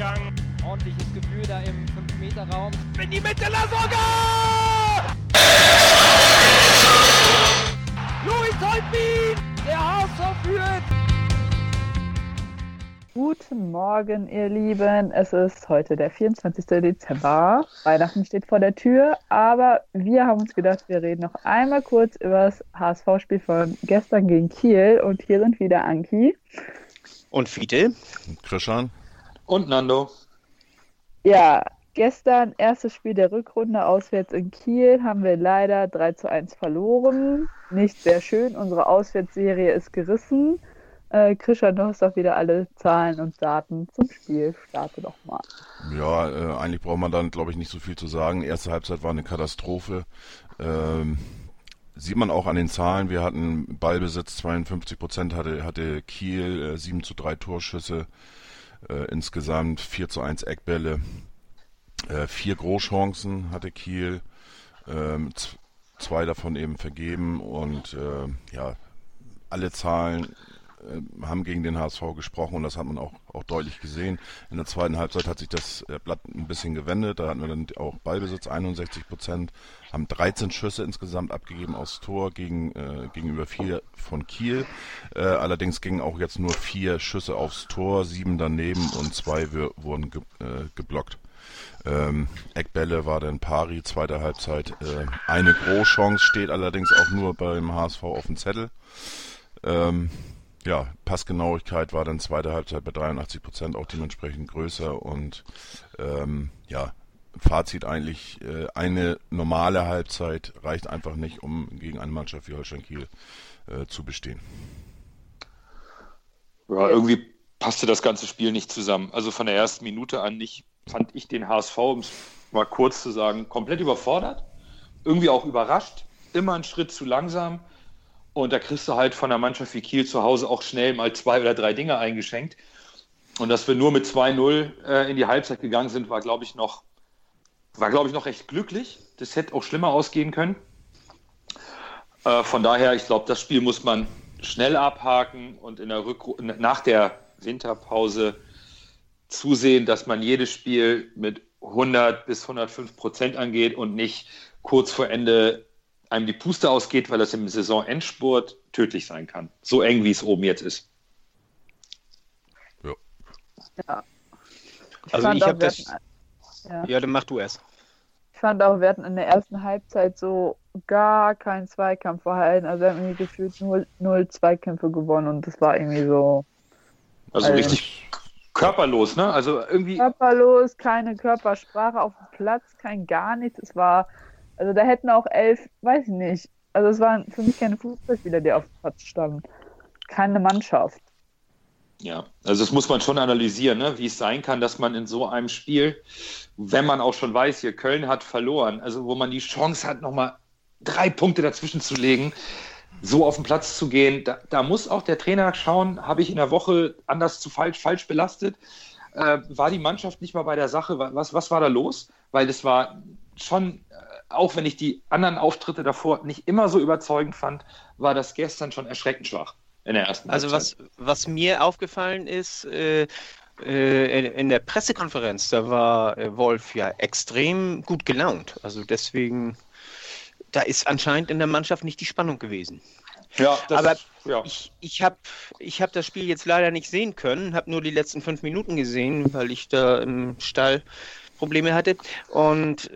Durchgang. Ordentliches Gefühl da im 5-Meter-Raum. In die Mitte, Lasogga! Luis Holtbein! Der HSV führt! Guten Morgen, ihr Lieben. Es ist heute der 24. Dezember. Weihnachten steht vor der Tür, aber wir haben uns gedacht, wir reden noch einmal kurz über das HSV-Spiel von gestern gegen Kiel. Und hier sind wieder Anki. Und Fiete. Krishan. Und Nando. Ja, gestern erstes Spiel der Rückrunde auswärts in Kiel haben wir leider 3 zu 1 verloren. Nicht sehr schön. Unsere Auswärtsserie ist gerissen. Äh, Christian, du hast doch wieder alle Zahlen und Daten zum Spiel. Starte doch mal. Ja, äh, eigentlich braucht man dann, glaube ich, nicht so viel zu sagen. Erste Halbzeit war eine Katastrophe. Ähm, sieht man auch an den Zahlen. Wir hatten Ballbesitz 52 Prozent, hatte, hatte Kiel äh, 7 zu 3 Torschüsse, äh, insgesamt 4 zu 1 Eckbälle, äh, vier Großchancen hatte Kiel, ähm, zwei davon eben vergeben und äh, ja, alle Zahlen äh, haben gegen den HSV gesprochen und das hat man auch, auch deutlich gesehen. In der zweiten Halbzeit hat sich das äh, Blatt ein bisschen gewendet. Da hatten wir dann auch Ballbesitz 61 Prozent, haben 13 Schüsse insgesamt abgegeben aus Tor gegen, äh, gegenüber vier von Kiel. Äh, allerdings gingen auch jetzt nur vier Schüsse aufs Tor, sieben daneben und zwei wurden ge äh, geblockt. Ähm, Eckbälle war dann Pari, zweite Halbzeit. Äh, eine Großchance steht allerdings auch nur beim HSV auf dem Zettel. Ähm, ja, Passgenauigkeit war dann zweite Halbzeit bei 83 Prozent auch dementsprechend größer und ähm, ja, Fazit eigentlich, äh, eine normale Halbzeit reicht einfach nicht, um gegen eine Mannschaft wie Holstein Kiel äh, zu bestehen. Ja, irgendwie passte das ganze Spiel nicht zusammen. Also von der ersten Minute an nicht, fand ich den HSV, um es mal kurz zu sagen, komplett überfordert, irgendwie auch überrascht, immer einen Schritt zu langsam und da kriegst du halt von der Mannschaft wie Kiel zu Hause auch schnell mal zwei oder drei Dinge eingeschenkt. Und dass wir nur mit 2-0 äh, in die Halbzeit gegangen sind, war, glaube ich, noch, war, glaube ich, noch recht glücklich. Das hätte auch schlimmer ausgehen können. Äh, von daher, ich glaube, das Spiel muss man schnell abhaken und in der Rückru nach der Winterpause zusehen, dass man jedes Spiel mit 100 bis 105 Prozent angeht und nicht kurz vor Ende einem die Puste ausgeht, weil das im Saisonendspurt tödlich sein kann. So eng, wie es oben jetzt ist. Ja. ja. Also ich habe das. Ja. ja, dann mach du es. Ich fand auch, wir hatten in der ersten Halbzeit so gar kein Zweikampfverhalten. Also wir haben irgendwie gefühlt null, null Zweikämpfe gewonnen und das war irgendwie so. Also, also richtig körperlos, ne? Also irgendwie. Körperlos, keine Körpersprache auf dem Platz, kein gar nichts. Es war also da hätten auch elf, weiß ich nicht. Also es waren für mich keine Fußballspieler, die auf dem Platz standen. Keine Mannschaft. Ja, also das muss man schon analysieren, ne? wie es sein kann, dass man in so einem Spiel, wenn man auch schon weiß, hier Köln hat verloren, also wo man die Chance hat, nochmal drei Punkte dazwischen zu legen, so auf den Platz zu gehen, da, da muss auch der Trainer schauen, habe ich in der Woche anders zu falsch, falsch belastet? Äh, war die Mannschaft nicht mal bei der Sache? Was, was war da los? Weil das war schon auch wenn ich die anderen Auftritte davor nicht immer so überzeugend fand, war das gestern schon erschreckend schwach in der ersten Also was, was mir aufgefallen ist, äh, äh, in der Pressekonferenz, da war äh, Wolf ja extrem gut gelaunt. Also deswegen, da ist anscheinend in der Mannschaft nicht die Spannung gewesen. Ja, aber ja. ich, ich habe ich hab das Spiel jetzt leider nicht sehen können, habe nur die letzten fünf Minuten gesehen, weil ich da im Stall Probleme hatte. Und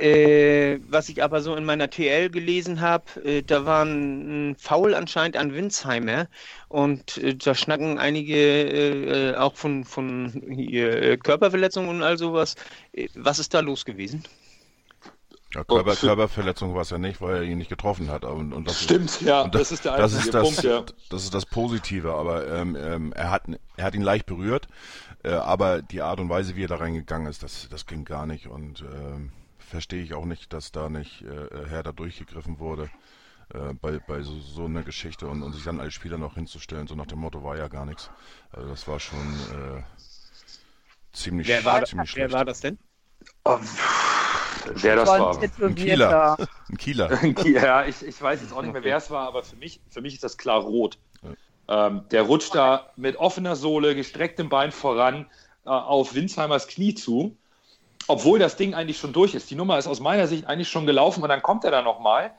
äh, was ich aber so in meiner TL gelesen habe, äh, da war ein Foul anscheinend an Winsheimer und äh, da schnacken einige äh, auch von, von hier, Körperverletzungen und all sowas. Äh, was ist da los gewesen? Ja, Körper, Körperverletzung war es ja nicht, weil er ihn nicht getroffen hat. Und, und das Stimmt, ist, ja, das, das, ist der einzige das Punkt, ja. Das ist das Positive, aber ähm, ähm, er, hat, er hat ihn leicht berührt, äh, aber die Art und Weise, wie er da reingegangen ist, das, das ging gar nicht und ähm, verstehe ich auch nicht, dass da nicht äh, Herr da durchgegriffen wurde äh, bei, bei so, so einer Geschichte und, und sich dann als Spieler noch hinzustellen, so nach dem Motto war ja gar nichts. Also das war schon äh, ziemlich, wer war, ziemlich schlecht. Wer war das denn? Oh, wer das war? Ein Kieler. Ein Kieler. ja, ich, ich weiß jetzt auch nicht mehr, wer es war, aber für mich, für mich ist das klar rot. Ja. Ähm, der rutscht da mit offener Sohle, gestrecktem Bein voran, äh, auf Winsheimers Knie zu, obwohl das Ding eigentlich schon durch ist. Die Nummer ist aus meiner Sicht eigentlich schon gelaufen und dann kommt er da nochmal.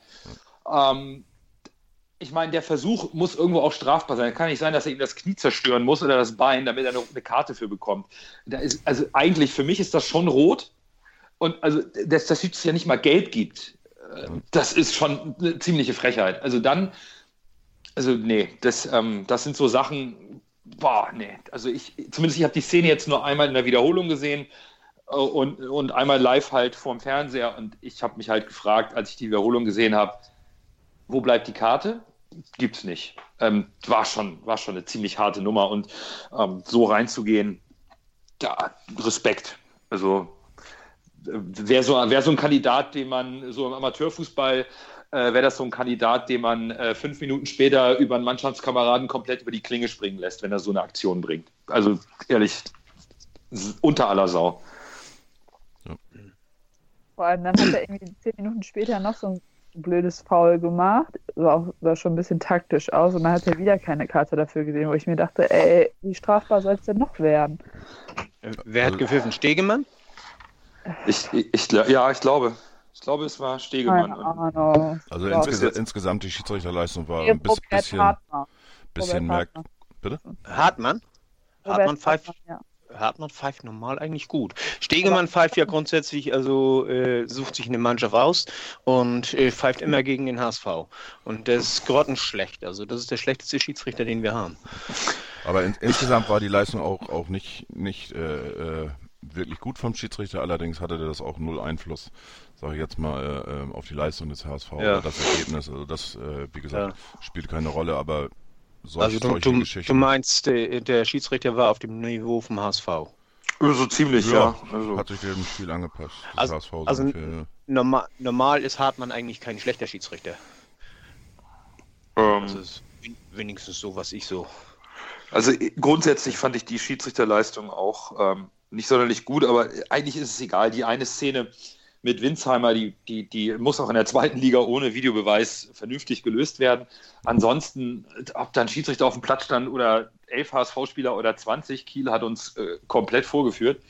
Ähm, ich meine, der Versuch muss irgendwo auch strafbar sein. Kann nicht sein, dass er ihm das Knie zerstören muss oder das Bein, damit er eine, eine Karte für bekommt. Ist, also eigentlich für mich ist das schon rot. Und also, dass das ja nicht mal Geld gibt, äh, das ist schon eine ziemliche Frechheit. Also dann, also nee, das, ähm, das sind so Sachen, boah, nee. Also ich, zumindest ich habe die Szene jetzt nur einmal in der Wiederholung gesehen und, und einmal live halt vorm Fernseher und ich habe mich halt gefragt, als ich die Wiederholung gesehen habe, wo bleibt die Karte? Gibt's nicht. Ähm, war, schon, war schon eine ziemlich harte Nummer und ähm, so reinzugehen, da Respekt. Also wäre so, wär so ein Kandidat, den man so im Amateurfußball, äh, wäre das so ein Kandidat, den man äh, fünf Minuten später über einen Mannschaftskameraden komplett über die Klinge springen lässt, wenn er so eine Aktion bringt. Also ehrlich, unter aller Sau. Vor allem dann hat er irgendwie zehn Minuten später noch so ein blödes Foul gemacht. Sah, auch, sah schon ein bisschen taktisch aus und dann hat er wieder keine Karte dafür gesehen, wo ich mir dachte, ey, wie strafbar soll es denn noch werden? Wer hat gepfiffen? Stegemann? Ich, ich, ich, ja, ich glaube. Ich glaube, es war Stegemann. Also insges insgesamt die Schiedsrichterleistung war ein bisschen, bisschen, Hartmann. bisschen merk. Bitte? Hartmann? Hartmann pfeift, Hartmann, ja. Hartmann pfeift normal eigentlich gut. Stegemann pfeift ja grundsätzlich, also äh, sucht sich eine Mannschaft aus und äh, pfeift immer gegen den HSV. Und das ist grottenschlecht. Also das ist der schlechteste Schiedsrichter, den wir haben. Aber in, insgesamt war die Leistung auch, auch nicht, nicht äh, äh, wirklich gut vom Schiedsrichter. Allerdings hatte das auch null Einfluss, sage ich jetzt mal, äh, ähm, auf die Leistung des HSV Ja. oder das Ergebnis. Also das, äh, wie gesagt, spielt keine Rolle. Aber solche, Also du, du, Geschichten. du meinst, der, der Schiedsrichter war auf dem Niveau vom HSV. So ziemlich, ja. ja, Also, hat sich dem Spiel angepasst. Das Also- HSV also- Normal, normal ist Hartmann eigentlich kein schlechter Schiedsrichter. ähm, Das ist wenigstens so, was ich so. Also äh, grundsätzlich fand ich die Schiedsrichterleistung auch ähm, nicht sonderlich gut, aber eigentlich ist es egal. Die eine Szene mit Winsheimer, die, die, die muss auch in der zweiten Liga ohne Videobeweis vernünftig gelöst werden. Ansonsten, ob da ein Schiedsrichter auf dem Platz stand oder elf HSV-Spieler oder 20, Kiel hat uns äh, komplett vorgeführt.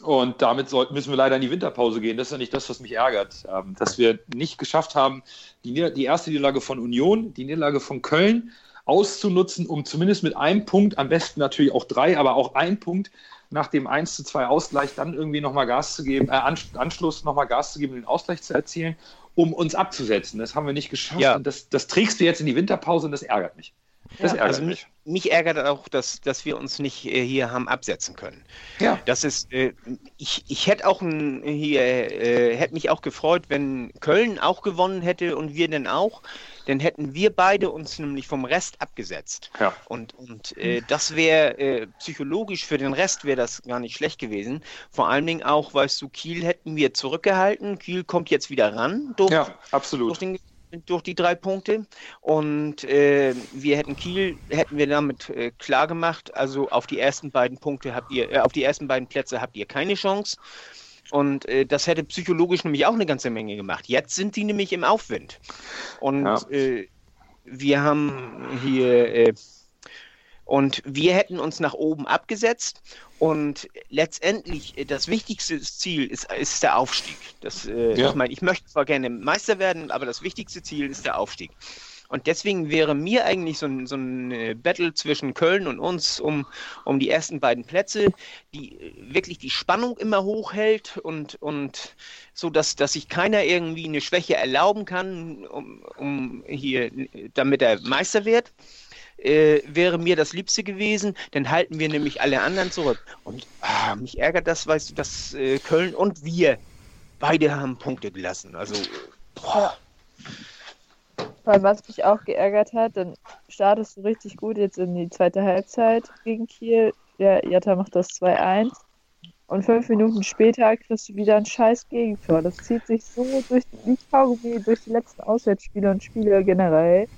Und damit sollten, müssen wir leider in die Winterpause gehen. Das ist ja nicht das, was mich ärgert. Ähm, dass wir nicht geschafft haben, die, die erste Niederlage von Union, die Niederlage von Köln auszunutzen, um zumindest mit einem Punkt, am besten natürlich auch drei, aber auch ein Punkt nach dem 1 zu 2 Ausgleich dann irgendwie nochmal Gas zu geben, äh, Ansch- Anschluss nochmal Gas zu geben, den Ausgleich zu erzielen, um uns abzusetzen. Das haben wir nicht geschafft. Ja. Und das, das trägst du jetzt in die Winterpause und das ärgert mich. Das Ja. ärgert Also mich. mich, mich ärgert auch, dass, dass wir uns nicht äh, hier haben absetzen können. Ja. Das ist, äh, ich, ich hätte auch ein, hier, äh, hätte mich auch gefreut, wenn Köln auch gewonnen hätte und wir dann auch. Dann hätten wir beide uns nämlich vom Rest abgesetzt. Ja. Und, und äh, das wäre äh, psychologisch für den Rest wäre das gar nicht schlecht gewesen. Vor allen Dingen auch, weißt du, Kiel hätten wir zurückgehalten. Kiel kommt jetzt wieder ran durch, Ja, durch, absolut. den, durch die drei Punkte. Und äh, wir hätten Kiel, hätten wir damit äh, klar gemacht, also auf die ersten beiden Punkte habt ihr, äh, auf die ersten beiden Plätze habt ihr keine Chance. Und äh, das hätte psychologisch nämlich auch eine ganze Menge gemacht. Jetzt sind die nämlich im Aufwind. Und Ja. äh, wir haben hier äh, und wir hätten uns nach oben abgesetzt und letztendlich äh, das wichtigste Ziel ist, ist der Aufstieg. Das, äh, Ja. Ich meine, ich möchte zwar gerne Meister werden, aber das wichtigste Ziel ist der Aufstieg. Und deswegen wäre mir eigentlich so ein, so ein äh, Battle zwischen Köln und uns um, um die ersten beiden Plätze, die äh, wirklich die Spannung immer hochhält und, und so, dass, dass sich keiner irgendwie eine Schwäche erlauben kann, um, um hier, damit er Meister wird äh, wäre mir das Liebste gewesen, dann halten wir nämlich alle anderen zurück. Und ah, mich ärgert das, weißt du, dass äh, Köln und wir beide haben Punkte gelassen. Also, boah, Vor allem, was mich auch geärgert hat, dann startest du richtig gut jetzt in die zweite Halbzeit gegen Kiel. Ja, Jatta macht das 2-1. Und fünf Minuten später kriegst du wieder ein scheiß Gegentor. Das zieht sich so durch die Kaugummi, durch die letzten Auswärtsspiele und Spiele generell.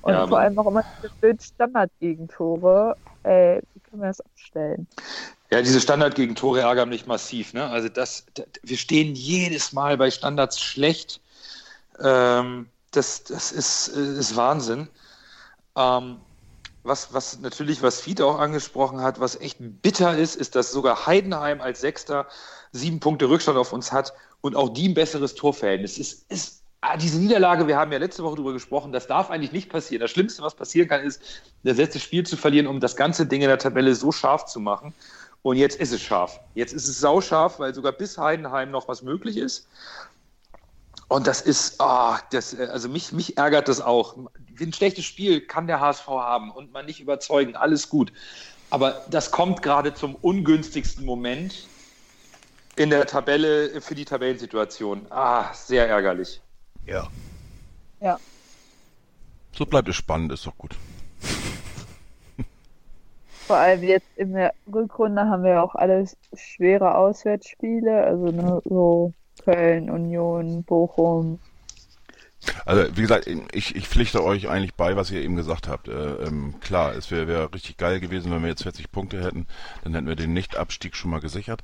Und Ja, vor allem auch immer diese blöden Standardgegentore. Ey, wie können wir das abstellen? Ja, diese Standard-Gegentore ärgern mich massiv. Ne? Also das, da- wir stehen jedes Mal bei Standards schlecht. Ähm, das das ist, äh, ist Wahnsinn. Ähm, was, was natürlich, was Fied auch angesprochen hat, was echt bitter ist, ist, dass sogar Heidenheim als Sechster sieben Punkte Rückstand auf uns hat und auch die ein besseres Torverhältnis. Es ist ah, diese Niederlage, wir haben ja letzte Woche darüber gesprochen, das darf eigentlich nicht passieren. Das Schlimmste, was passieren kann, ist, das letzte Spiel zu verlieren, um das ganze Ding in der Tabelle so scharf zu machen. Und jetzt ist es scharf. Jetzt ist es sauscharf, weil sogar bis Heidenheim noch was möglich ist. Und das ist, oh, das, also mich, mich ärgert das auch. Ein schlechtes Spiel kann der HSV haben und man nicht überzeugen, alles gut. Aber das kommt gerade zum ungünstigsten Moment in der Tabelle für die Tabellensituation. Ah, sehr ärgerlich. Ja. Ja. So bleibt es spannend, ist doch gut. Vor allem jetzt in der Rückrunde haben wir auch alles schwere Auswärtsspiele, also ne, so Köln, Union, Bochum. Also wie gesagt, ich, ich pflichte euch eigentlich bei, was ihr eben gesagt habt. Äh, ähm, klar, es wäre wär richtig geil gewesen, wenn wir jetzt 40 Punkte hätten, dann hätten wir den Nicht-Abstieg schon mal gesichert.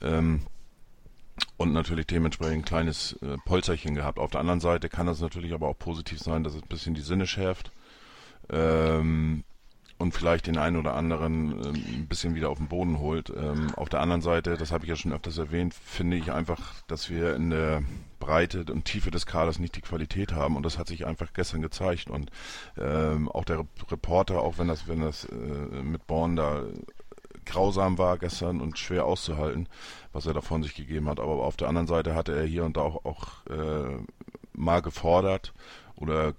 Ähm, und natürlich dementsprechend ein kleines äh, Polzerchen gehabt. Auf der anderen Seite kann das natürlich aber auch positiv sein, dass es ein bisschen die Sinne schärft. Ähm, und vielleicht den einen oder anderen ähm, ein bisschen wieder auf den Boden holt. Ähm, auf der anderen Seite, das habe ich ja schon öfters erwähnt, finde ich einfach, dass wir in der Breite und Tiefe des Kaders nicht die Qualität haben. Und das hat sich einfach gestern gezeigt. Und ähm, auch der Reporter, auch wenn das, wenn das äh, mit Born da grausam war gestern und schwer auszuhalten, was er da von sich gegeben hat, aber auf der anderen Seite hatte er hier und da auch, auch äh, mal gefordert oder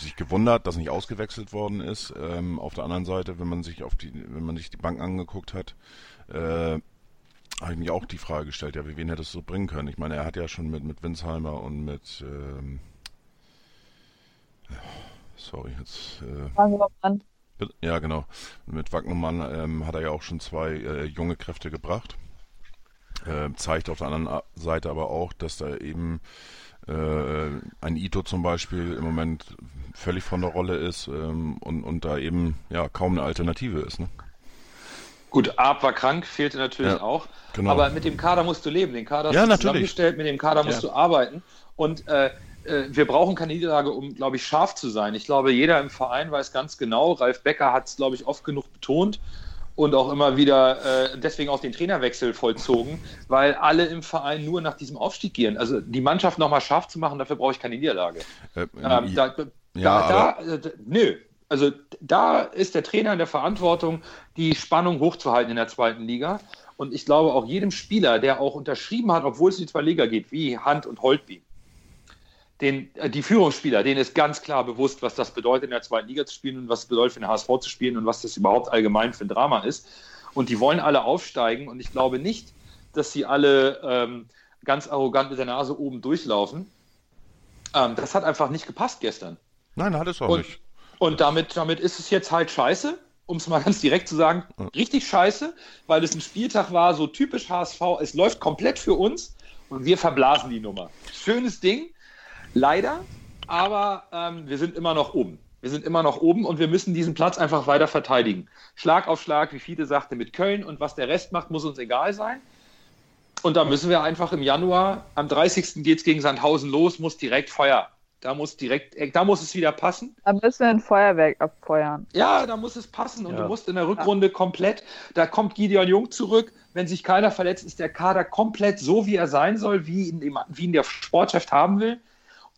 sich gewundert, dass nicht ausgewechselt worden ist. Ähm, auf der anderen Seite, wenn man sich auf die, wenn man sich die Bank angeguckt hat, äh, habe ich mich auch die Frage gestellt, ja, wie wen hätte es so bringen können? Ich meine, er hat ja schon mit, mit Winsheimer und mit ähm, sorry, jetzt äh, ja genau, mit Wagnermann ähm, hat er ja auch schon zwei äh, junge Kräfte gebracht. Äh, zeigt auf der anderen Seite aber auch, dass da eben ein Ito zum Beispiel im Moment völlig von der Rolle ist ähm, und, und da eben ja kaum eine Alternative ist. Ne? Gut, Arp war krank, fehlte natürlich ja, auch. Genau. Aber mit dem Kader musst du leben. Den Kader hast ja, du zusammengestellt, mit dem Kader musst ja. du arbeiten. Und äh, äh, wir brauchen keine Niederlage, um, glaube ich, scharf zu sein. Ich glaube, jeder im Verein weiß ganz genau, Ralf Becker hat es, glaube ich, oft genug betont, und auch immer wieder äh, deswegen auch den Trainerwechsel vollzogen, weil alle im Verein nur nach diesem Aufstieg gehen. Also die Mannschaft nochmal scharf zu machen, dafür brauche ich keine Niederlage. Äh, ähm, da, ja, da, da, äh, nö. Also da ist der Trainer in der Verantwortung, die Spannung hochzuhalten in der zweiten Liga. Und ich glaube auch jedem Spieler, der auch unterschrieben hat, obwohl es in die zwei Liga geht, wie Hand und Holtby, den, äh, die Führungsspieler, denen ist ganz klar bewusst, was das bedeutet, in der zweiten Liga zu spielen und was es bedeutet, für den HSV zu spielen und was das überhaupt allgemein für ein Drama ist. Und die wollen alle aufsteigen und ich glaube nicht, dass sie alle ähm, ganz arrogant mit der Nase oben durchlaufen. Ähm, das hat einfach nicht gepasst gestern. Nein, hat es auch und, nicht. Und damit, damit ist es jetzt halt scheiße, um es mal ganz direkt zu sagen, richtig scheiße, weil es ein Spieltag war, so typisch HSV, es läuft komplett für uns und wir verblasen die Nummer. Schönes Ding, Leider, aber ähm, wir sind immer noch oben. Wir sind immer noch oben und wir müssen diesen Platz einfach weiter verteidigen. Schlag auf Schlag, wie viele sagte, mit Köln und was der Rest macht, muss uns egal sein. Und da müssen wir einfach im Januar, am 30. geht es gegen Sandhausen los, muss direkt Feuer. Da muss direkt, äh, da muss es wieder passen. Da müssen wir ein Feuerwerk abfeuern. Ja, da muss es passen. Und ja. du musst in der Rückrunde ja. komplett, da kommt Gideon Jung zurück. Wenn sich keiner verletzt, ist der Kader komplett so, wie er sein soll, wie ihn, wie ihn der Sportchef haben will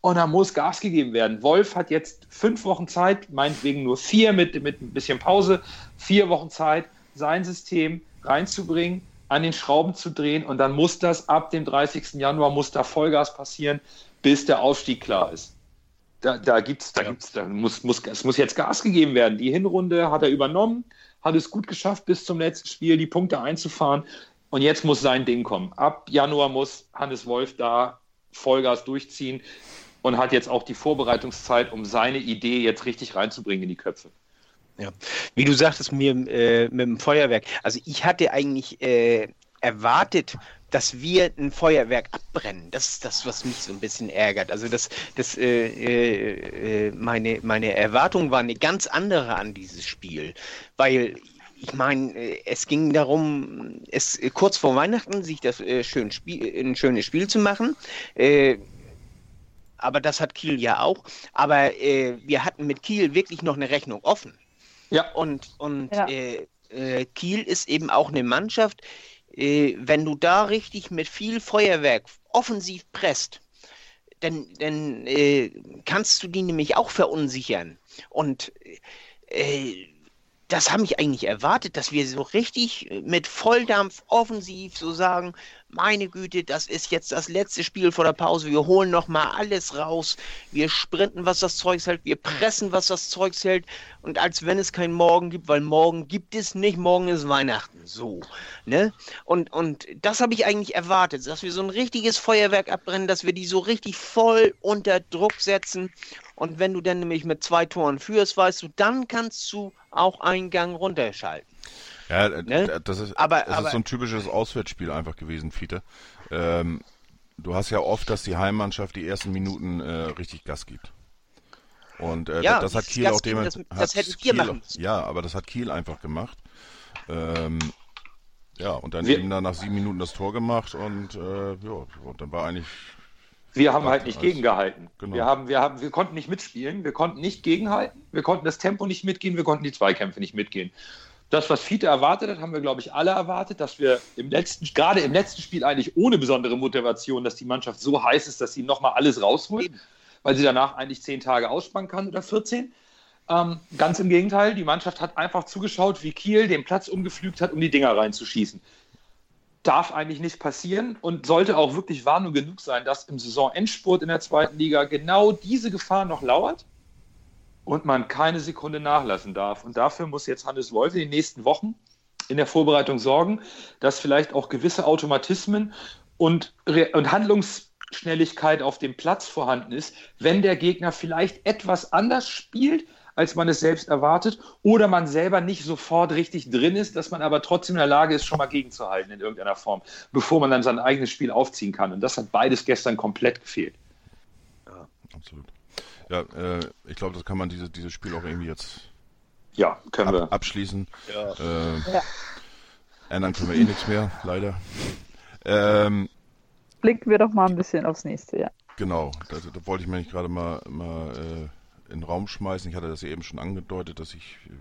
und da muss Gas gegeben werden. Wolf hat jetzt fünf Wochen Zeit, meinetwegen nur vier mit, mit ein bisschen Pause, vier Wochen Zeit, sein System reinzubringen, an den Schrauben zu drehen und dann muss das ab dem 30. Januar muss da Vollgas passieren, bis der Aufstieg klar ist. Da, da gibt's, da ja. gibt's, da muss, muss, es muss jetzt Gas gegeben werden. Die Hinrunde hat er übernommen, hat es gut geschafft, bis zum letzten Spiel die Punkte einzufahren. Und jetzt muss sein Ding kommen. Ab Januar muss Hannes Wolf da Vollgas durchziehen und hat jetzt auch die Vorbereitungszeit, um seine Idee jetzt richtig reinzubringen in die Köpfe. Ja, wie du sagtest, mir äh, mit dem Feuerwerk. Also ich hatte eigentlich äh, erwartet, dass wir ein Feuerwerk abbrennen. Das ist das, was mich so ein bisschen ärgert. Also das, das, äh, äh, meine, meine Erwartung war eine ganz andere an dieses Spiel, weil ich meine, äh, es ging darum, es kurz vor Weihnachten sich das äh, schön Spiel, ein schönes Spiel zu machen. Äh, aber das hat Kiel ja auch. Aber äh, wir hatten mit Kiel wirklich noch eine Rechnung offen. Ja. Und, und Ja. Äh, äh, Kiel ist eben auch eine Mannschaft, äh, wenn du da richtig mit viel Feuerwerk offensiv presst, dann, dann äh, kannst du die nämlich auch verunsichern. Und äh, das habe ich eigentlich erwartet, dass wir so richtig mit Volldampf offensiv so sagen, meine Güte, das ist jetzt das letzte Spiel vor der Pause, wir holen noch mal alles raus, wir sprinten, was das Zeug hält, wir pressen, was das Zeug hält. Und als wenn es keinen Morgen gibt, weil morgen gibt es nicht, morgen ist Weihnachten, so, ne? Und, und das habe ich eigentlich erwartet, dass wir so ein richtiges Feuerwerk abbrennen, dass wir die so richtig voll unter Druck setzen. Und wenn du dann nämlich mit zwei Toren führst, weißt du, dann kannst du auch einen Gang runterschalten. Ja, äh, Ne? das, ist, Aber- das aber- ist so ein typisches Auswärtsspiel einfach gewesen, Fiete. Ähm, du hast ja oft, dass die Heimmannschaft die ersten Minuten äh, richtig Gas gibt. Und äh, Ja, das hat Kiel Gas auch dem, geben, das- hat das hätten wir Kiel, machen müssen. Ja, aber das hat Kiel einfach gemacht. Ähm, ja, und dann Wir- eben dann nach sieben Minuten das Tor gemacht und äh, ja, und dann war eigentlich Wir haben halt nicht gegengehalten. Genau. Wir, haben, wir, haben, wir konnten nicht mitspielen, wir konnten nicht gegenhalten, wir konnten das Tempo nicht mitgehen, wir konnten die Zweikämpfe nicht mitgehen. Das, was Fiete erwartet hat, haben wir, glaube ich, alle erwartet, dass wir im letzten, gerade im letzten Spiel eigentlich ohne besondere Motivation, dass die Mannschaft so heiß ist, dass sie nochmal alles rausholt, weil sie danach eigentlich zehn Tage ausspannen kann oder 14. Ähm, ganz im Gegenteil, die Mannschaft hat einfach zugeschaut, wie Kiel den Platz umgepflügt hat, um die Dinger reinzuschießen. Darf eigentlich nicht passieren und sollte auch wirklich Warnung genug sein, dass im Saisonendspurt in der zweiten Liga genau diese Gefahr noch lauert und man keine Sekunde nachlassen darf. Und dafür muss jetzt Hannes Wolf in den nächsten Wochen in der Vorbereitung sorgen, dass vielleicht auch gewisse Automatismen und, und Handlungsschnelligkeit auf dem Platz vorhanden ist, wenn der Gegner vielleicht etwas anders spielt, als man es selbst erwartet, oder man selber nicht sofort richtig drin ist, dass man aber trotzdem in der Lage ist, schon mal gegenzuhalten in irgendeiner Form, bevor man dann sein eigenes Spiel aufziehen kann. Und das hat beides gestern komplett gefehlt. absolut. Ja, äh, ich glaube, das kann man diese, dieses Spiel auch irgendwie jetzt Ja, können ab, wir. abschließen. Äh, Ja. Ändern können wir eh nichts mehr, leider. Ähm, Blicken wir doch mal ein bisschen aufs nächste Jahr. Genau, da, wollte ich mir nicht gerade mal, mal äh, in den Raum schmeißen. Ich hatte das ja eben schon angedeutet, dass ich äh,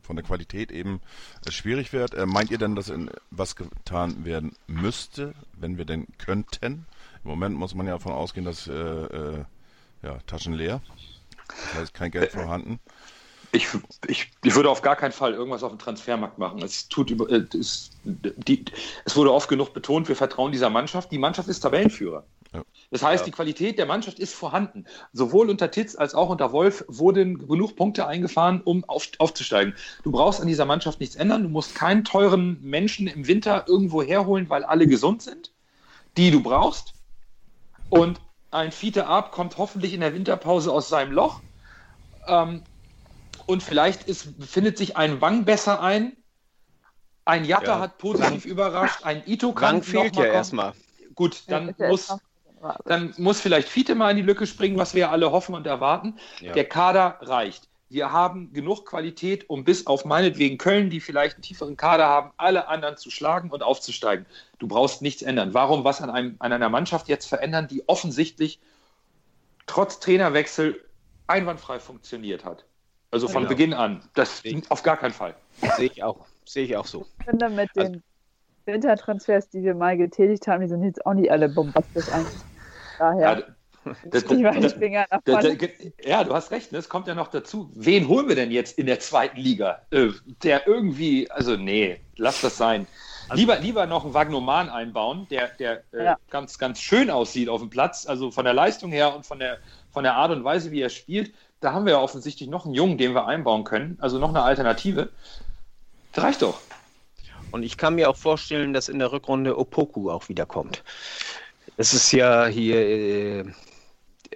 von der Qualität eben äh, schwierig wird. Äh, meint ihr denn, dass in, was getan werden müsste, wenn wir denn könnten? Im Moment muss man ja davon ausgehen, dass äh, äh, ja, Taschen leer. Das heißt, kein Geld vorhanden. Ich, ich, ich würde auf gar keinen Fall irgendwas auf dem Transfermarkt machen. Es, tut über, äh, es, die, es wurde oft genug betont, wir vertrauen dieser Mannschaft. Die Mannschaft ist Tabellenführer. Ja. Das heißt, die Qualität der Mannschaft ist vorhanden. Sowohl unter Titz als auch unter Wolf wurden genug Punkte eingefahren, um auf, aufzusteigen. Du brauchst an dieser Mannschaft nichts ändern. Du musst keinen teuren Menschen im Winter irgendwo herholen, weil alle gesund sind, die du brauchst. Und ein Fiete Ab kommt hoffentlich in der Winterpause aus seinem Loch. Ähm, und vielleicht ist, findet sich ein Wang besser ein. Ein Jatta Ja. hat positiv überrascht. Ein Ito kann Wang fehlt noch mal ja kommen. erstmal. Gut, dann ja muss, dann muss vielleicht Fiete mal in die Lücke springen, was wir alle hoffen und erwarten. Ja. Der Kader reicht. Wir haben genug Qualität, um bis auf meinetwegen Köln, die vielleicht einen tieferen Kader haben, alle anderen zu schlagen und aufzusteigen. Du brauchst nichts ändern. Warum was an, einem, an einer Mannschaft jetzt verändern, die offensichtlich trotz Trainerwechsel einwandfrei funktioniert hat? Also von Genau. Beginn an. Das auf gar keinen Fall. Sehe ich auch. Sehe ich auch so. Ich finde, mit Also- den Wintertransfers, die wir mal getätigt haben, die sind jetzt auch nicht alle bombastisch eigentlich. Daher, Ja, das, das, Finger nach Da, da, vorne. ge- ja, du hast recht, ne? es kommt ja noch dazu. Wen holen wir denn jetzt in der zweiten Liga? Äh, der irgendwie, also nee, lass das sein. lieber, lieber noch einen Wagnoman einbauen, der, der äh, Ja. ganz, ganz schön aussieht auf dem Platz, also von der Leistung her und von der, von der Art und Weise, wie er spielt. Da haben wir ja offensichtlich noch einen Jungen, den wir einbauen können, also noch eine Alternative. Das reicht doch. Und ich kann mir auch vorstellen, dass in der Rückrunde Opoku auch wiederkommt. Es ist ja hier äh,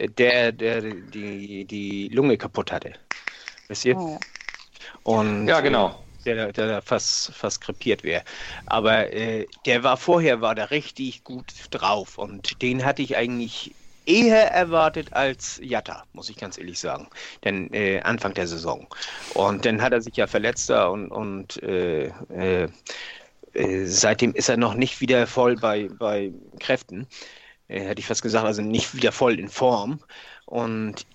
der, der die, die Lunge kaputt hatte. Wisst ihr? Ja. Und Ja, genau. der, der da fast, fast krepiert wäre. Aber äh, der war vorher, war da richtig gut drauf und den hatte ich eigentlich eher erwartet als Jatta, muss ich ganz ehrlich sagen. Denn äh, Anfang der Saison. Und dann hat er sich ja verletzt da und, und äh, äh, äh, seitdem ist er noch nicht wieder voll bei, bei Kräften. Äh, hätte ich fast gesagt, also nicht wieder voll in Form. Und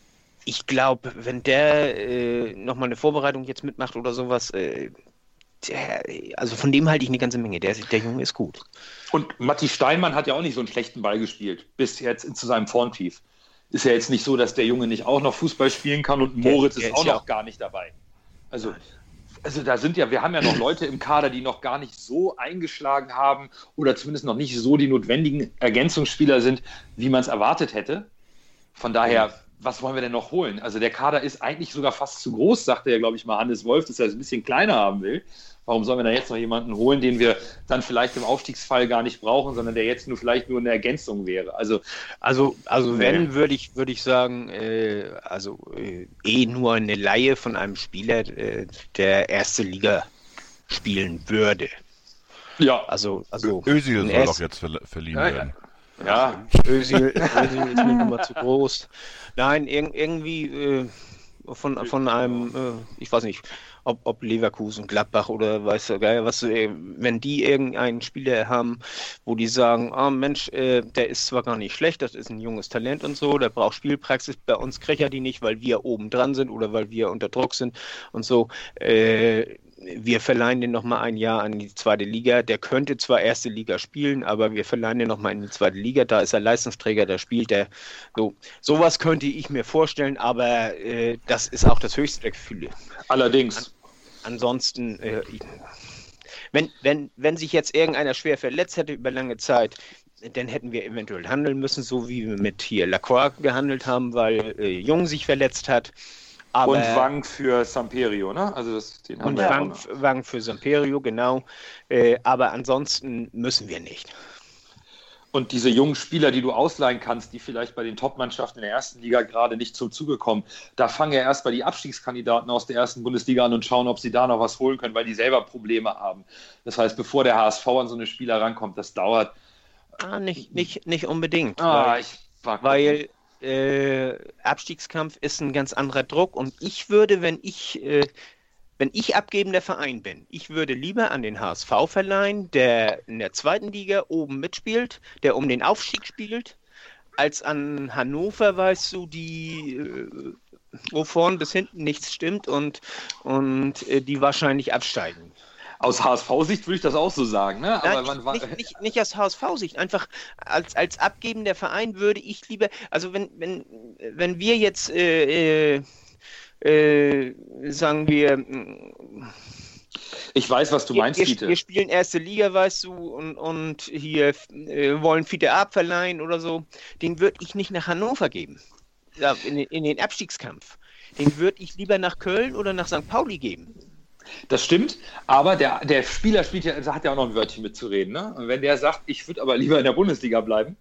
ich glaube, wenn der äh, nochmal eine Vorbereitung jetzt mitmacht oder sowas, äh, der, also von dem halte ich eine ganze Menge. Der, der Junge ist gut. Und Matti Steinmann hat ja auch nicht so einen schlechten Ball gespielt, bis jetzt zu seinem Formtief. Ist ja jetzt nicht so, dass der Junge nicht auch noch Fußball spielen kann und Moritz der, ist, auch ist noch ja gar nicht dabei. Also, also da sind ja, wir haben ja noch Leute im Kader, die noch gar nicht so eingeschlagen haben oder zumindest noch nicht so die notwendigen Ergänzungsspieler sind, wie man es erwartet hätte. Von daher, was wollen wir denn noch holen? Also der Kader ist eigentlich sogar fast zu groß, sagte ja, glaube ich, mal Hannes Wolf, dass er es ein bisschen kleiner haben will. Warum sollen wir da jetzt noch jemanden holen, den wir dann vielleicht im Aufstiegsfall gar nicht brauchen, sondern der jetzt nur vielleicht nur eine Ergänzung wäre? Also, also, also wenn, würde ich, würde ich sagen, äh, also äh, eh nur eine Laie von einem Spieler, äh, der erste Liga spielen würde. Ja. Also, also Özil soll doch jetzt verliehen ja, werden. Ja. Özil, Özil ist mir immer zu groß. Nein, ir irgendwie äh, von, von einem, äh, ich weiß nicht, ob, ob Leverkusen, Gladbach oder weiß du geil, was, äh, wenn die irgendeinen Spieler haben, wo die sagen, oh, Mensch, äh, der ist zwar gar nicht schlecht, das ist ein junges Talent und so, der braucht Spielpraxis, bei uns kriegt er die nicht, weil wir oben dran sind oder weil wir unter Druck sind und so. Äh, wir verleihen den nochmal ein Jahr an die zweite Liga. Der könnte zwar erste Liga spielen, aber wir verleihen den nochmal in die zweite Liga. Da ist er Leistungsträger, da spielt er. So, sowas könnte ich mir vorstellen, aber äh, das ist auch das höchste der Gefühle. Allerdings. An, ansonsten, äh, wenn, wenn, wenn sich jetzt irgendeiner schwer verletzt hätte über lange Zeit, dann hätten wir eventuell handeln müssen, so wie wir mit hier Lacroix gehandelt haben, weil äh, Jung sich verletzt hat. Aber, und Wang für Samperio, ne? Also das, den haben und wir Wang, Wang für Samperio, genau. Äh, aber ansonsten müssen wir nicht. Und diese jungen Spieler, die du ausleihen kannst, die vielleicht bei den Top-Mannschaften in der ersten Liga gerade nicht zum Zuge kommen, da fangen ja erst bei die Abstiegskandidaten aus der ersten Bundesliga an und schauen, ob sie da noch was holen können, weil die selber Probleme haben. Das heißt, bevor der HSV an so eine Spieler rankommt, das dauert. Ah, nicht, nicht, nicht unbedingt. Ah, weil, ich weil äh, Abstiegskampf ist ein ganz anderer Druck und ich würde, wenn ich, äh, wenn ich abgebender Verein bin, ich würde lieber an den HSV verleihen, der in der zweiten Liga oben mitspielt, der um den Aufstieg spielt, als an Hannover, weißt du, die äh, wo vorn bis hinten nichts stimmt und, und äh, die wahrscheinlich absteigen. Aus HSV-Sicht würde ich das auch so sagen, ne? Nein, nicht, nicht, nicht, nicht, aus HSV-Sicht, einfach als, als abgebender Verein würde ich lieber, also wenn, wenn, wenn wir jetzt, äh, äh, äh sagen wir, ich weiß, was du meinst, wir, wir, spielen erste Liga, weißt du, und, und hier äh, wollen Fiete abverleihen oder so. Den würde ich nicht nach Hannover geben. Ja, in, in, den Abstiegskampf. Den würde ich lieber nach Köln oder nach St. Pauli geben. Das stimmt, aber der, der Spieler spielt ja, hat ja auch noch ein Wörtchen mitzureden. Ne? Und wenn der sagt, ich würde aber lieber in der Bundesliga bleiben,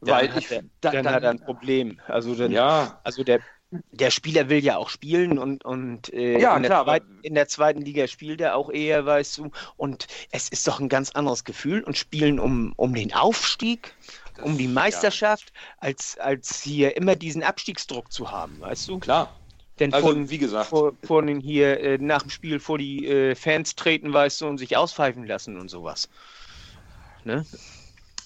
dann weil hat ich, er, dann, dann, hat er ein Problem. Also, dann, ja. also der, der Spieler will ja auch spielen und, und äh, ja, in, der klar, zweiten, in, der zweiten Liga spielt er auch eher, weißt du. Und es ist doch ein ganz anderes Gefühl und spielen um, um den Aufstieg, um die Meisterschaft, ja. als, als hier immer diesen Abstiegsdruck zu haben, weißt du? Klar. Denn also, von, wie gesagt, vor, vor den hier äh, nach dem Spiel vor die äh, Fans treten, weißt du, und sich auspfeifen lassen und sowas. Ne?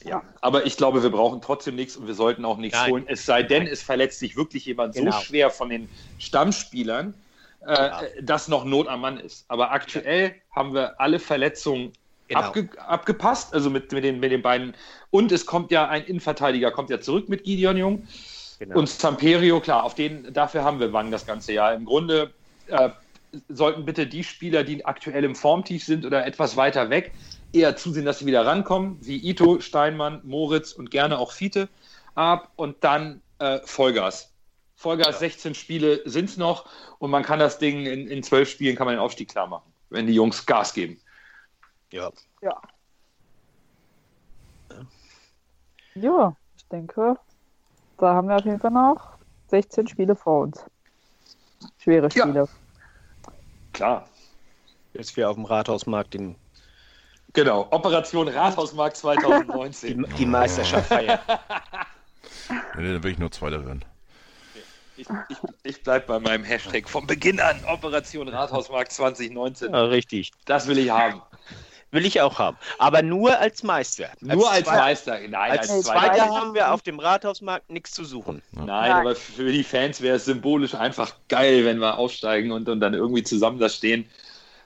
Ja, aber ich glaube, wir brauchen trotzdem nichts und wir sollten auch nichts Nein. holen. Es sei denn, es verletzt sich wirklich jemand genau. so schwer von den Stammspielern, äh, ja. dass noch Not am Mann ist. Aber aktuell ja. haben wir alle Verletzungen genau. abge abgepasst, also mit, mit, den, mit den beiden. Und es kommt ja ein Innenverteidiger, kommt ja zurück mit Gideon Jung. Genau. Und Samperio, klar, auf den, dafür haben wir Wang das ganze Jahr. Im Grunde äh, sollten bitte die Spieler, die aktuell im Formtief sind oder etwas weiter weg, eher zusehen, dass sie wieder rankommen, wie Ito, Steinmann, Moritz und gerne auch Fiete ab und dann äh, Vollgas. Vollgas, ja. 16 Spiele sind es noch und man kann das Ding in, in 12 Spielen kann man den Aufstieg klar machen, wenn die Jungs Gas geben. Ja. Ja. Ja, ich denke, da haben wir auf jeden Fall noch 16 Spiele vor uns. Schwere Spiele. Ja. Klar. Jetzt wir auf dem Rathausmarkt den. Genau, Operation Rathausmarkt 2019. die, die Meisterschaft feiern. nee, dann will ich nur Zweiter werden. Ich, ich, ich bleibe bei meinem Hashtag vom Beginn an. Operation Rathausmarkt 2019. Ja, richtig. Das will ich haben. Will ich auch haben. Aber nur als Meister. Nur als Zweiter- Meister. Nein, als, Als Zweiter. Zweiter haben wir auf dem Rathausmarkt nichts zu suchen. Nein, aber für die Fans wäre es symbolisch einfach geil, wenn wir aufsteigen und, und dann irgendwie zusammen da stehen.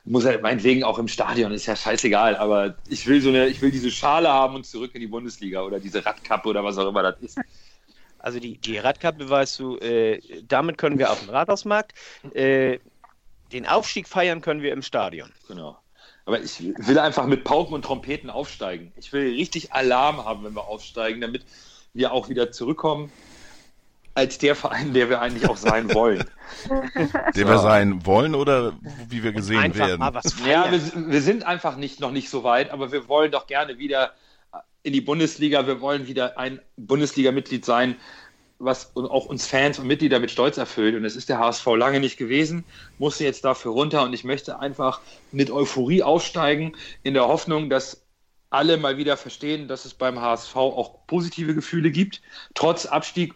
Muss er meinetwegen auch im Stadion, ist ja scheißegal, aber ich will so eine, ich will diese Schale haben und zurück in die Bundesliga oder diese Radkappe oder was auch immer das ist. Also die, die Radkappe, weißt du, äh, damit können wir auf dem Rathausmarkt. Äh, den Aufstieg feiern können wir im Stadion. Genau. Aber ich will einfach mit Pauken und Trompeten aufsteigen. Ich will richtig Alarm haben, wenn wir aufsteigen, damit wir auch wieder zurückkommen als der Verein, der wir eigentlich auch sein wollen. Der wir sein wollen oder wie wir gesehen Einfach werden. mal was feiern. Ja, wir, wir sind einfach nicht, noch nicht so weit, aber wir wollen doch gerne wieder in die Bundesliga. Wir wollen wieder ein Bundesliga-Mitglied sein, was auch uns Fans und Mitglieder mit Stolz erfüllt. Und es ist der HSV lange nicht gewesen, musste jetzt dafür runter. Und ich möchte einfach mit Euphorie aufsteigen, in der Hoffnung, dass alle mal wieder verstehen, dass es beim HSV auch positive Gefühle gibt, trotz Abstieg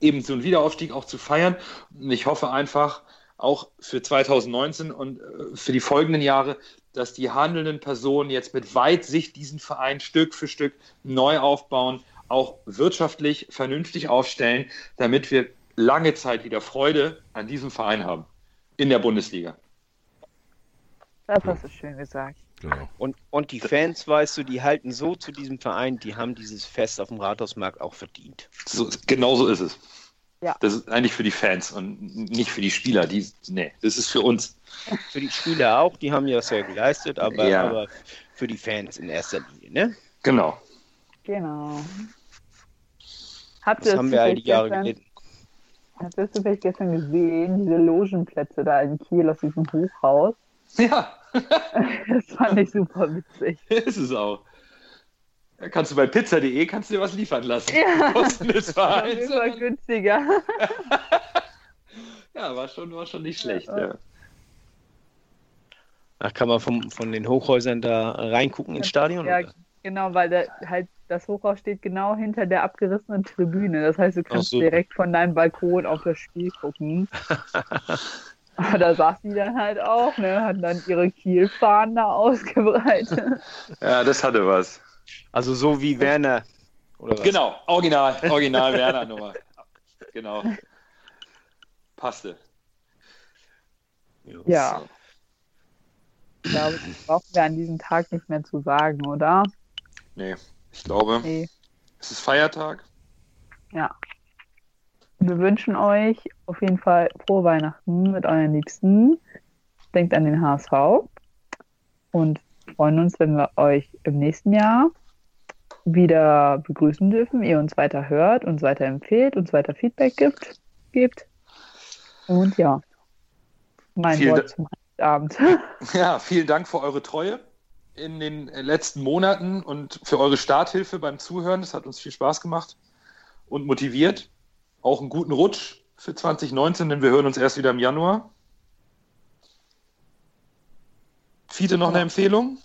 eben so einen Wiederaufstieg auch zu feiern. Und ich hoffe einfach auch für 2019 und äh, für die folgenden Jahre, dass die handelnden Personen jetzt mit Weitsicht diesen Verein Stück für Stück neu aufbauen, auch wirtschaftlich vernünftig aufstellen, damit wir lange Zeit wieder Freude an diesem Verein haben in der Bundesliga. Das hast du schön gesagt. Genau. Und, und die Fans, weißt du, die halten so zu diesem Verein, die haben dieses Fest auf dem Rathausmarkt auch verdient. So, genau so ist es. Ja. Das ist eigentlich für die Fans und nicht für die Spieler. Die, nee, das ist für uns. Für die Spieler auch, die haben ja sehr geleistet, aber, Ja. aber für die Fans in erster Linie, ne? Genau. Genau. Habt Das ihr haben wir all die Jahre gestern, gelitten. habt ihr zufällig gestern gesehen, diese Logenplätze da in Kiel aus diesem Hochhaus? Ja, Das fand ich super witzig. ist es auch. Da kannst du bei pizza.de kannst du dir was liefern lassen. Ja. Kosten des Das war günstiger. Ja, war schon, war schon nicht schlecht. Ja. Ach, kann man vom, von den Hochhäusern da reingucken ins Stadion? Ja, oder? Genau, weil da halt das Hochhaus steht genau hinter der abgerissenen Tribüne. Das heißt, du kannst so. direkt von deinem Balkon auf das Spiel gucken. Aber da saß die dann halt auch, ne, hatten dann ihre Kielfahnen da ausgebreitet. ja, das hatte was. Also so wie Werner. Oder was? Genau, original, original Werner Nummer. Genau. Passte. Ja. Ich glaube, das brauchen wir an diesem Tag nicht mehr zu sagen, oder? Nee, ich glaube, Nee. es ist Feiertag. Ja. Wir wünschen euch auf jeden Fall frohe Weihnachten mit euren Liebsten. Denkt an den HSV und freuen uns, wenn wir euch im nächsten Jahr wieder begrüßen dürfen, ihr uns weiter hört, uns weiter empfehlt, uns weiter Feedback gibt. gibt. Und ja, mein Vielen Wort zum Abend. Ja, vielen Dank für eure Treue in den letzten Monaten und für eure Starthilfe beim Zuhören. Das hat uns viel Spaß gemacht und motiviert. Auch einen guten Rutsch für 2019, denn wir hören uns erst wieder im Januar. Fiete, noch eine Empfehlung?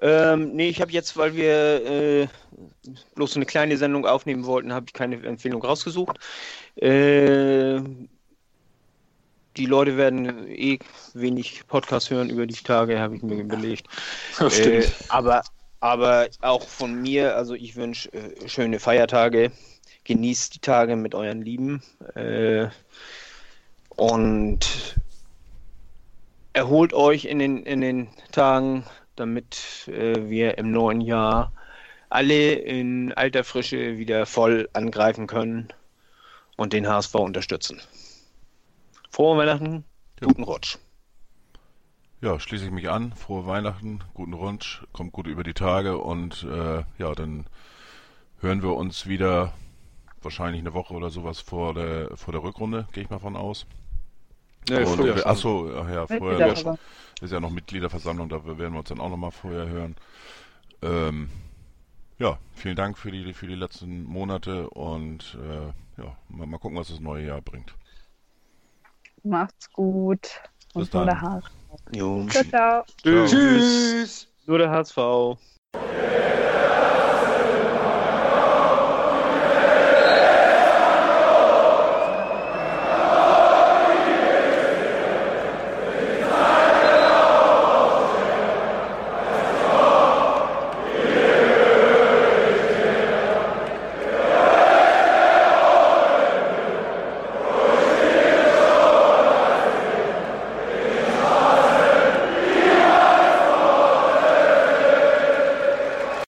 Ähm, nee, ich habe jetzt, weil wir äh, bloß so eine kleine Sendung aufnehmen wollten, habe ich keine Empfehlung rausgesucht. Äh, die Leute werden eh wenig Podcast hören über die Tage, habe ich mir überlegt. Ja, Äh, stimmt. aber, aber auch von mir, also ich wünsche äh, schöne Feiertage. Genießt die Tage mit euren Lieben. Äh, und erholt euch in den, in den Tagen, damit äh, wir im neuen Jahr alle in alter Frische wieder voll angreifen können und den HSV unterstützen. Frohe Weihnachten, guten Rutsch. Ja, schließe ich mich an. Frohe Weihnachten, guten Rutsch, kommt gut über die Tage und äh, ja, dann hören wir uns wieder wahrscheinlich eine Woche oder sowas vor der vor der Rückrunde, gehe ich mal von aus. Nee, und, früher wir- schon. ach ja, vorher Mitgliederversammlung. ist ja noch Mitgliederversammlung, da werden wir uns dann auch nochmal vorher hören. Ähm, ja, vielen Dank für die für die letzten Monate und äh, ja, mal, mal gucken, was das neue Jahr bringt. Macht's gut. Und Bis nur dann. der HSV. Jo. Ciao, ciao. Tschüss. Tschüss. Nur der HSV.